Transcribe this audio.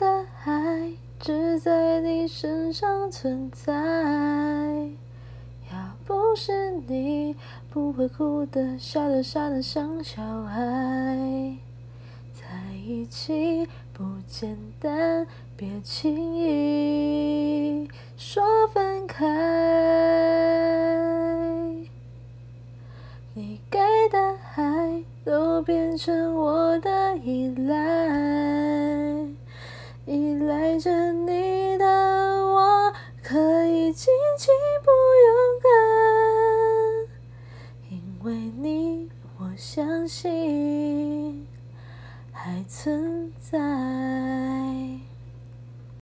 的爱只在你身上存在。要不是你，不会哭的、笑的、傻的像小孩。在一起不简单，别轻易说分开。你给的爱都变成我的，依赖着你的我可以尽情不勇敢，因为你我相信还存在。